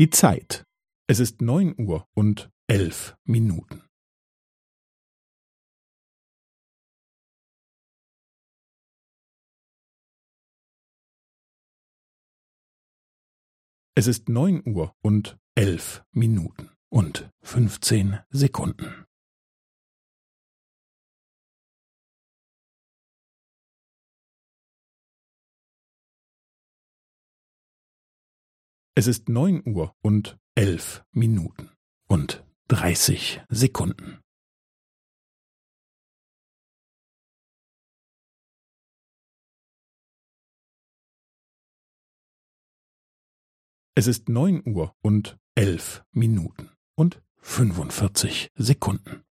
Die Zeit. Es ist neun Uhr und elf Minuten. Es ist neun Uhr und elf Minuten und fünfzehn Sekunden. Es ist neun Uhr und elf Minuten und dreißig Sekunden. Es ist neun Uhr und elf Minuten und fünfundvierzig Sekunden.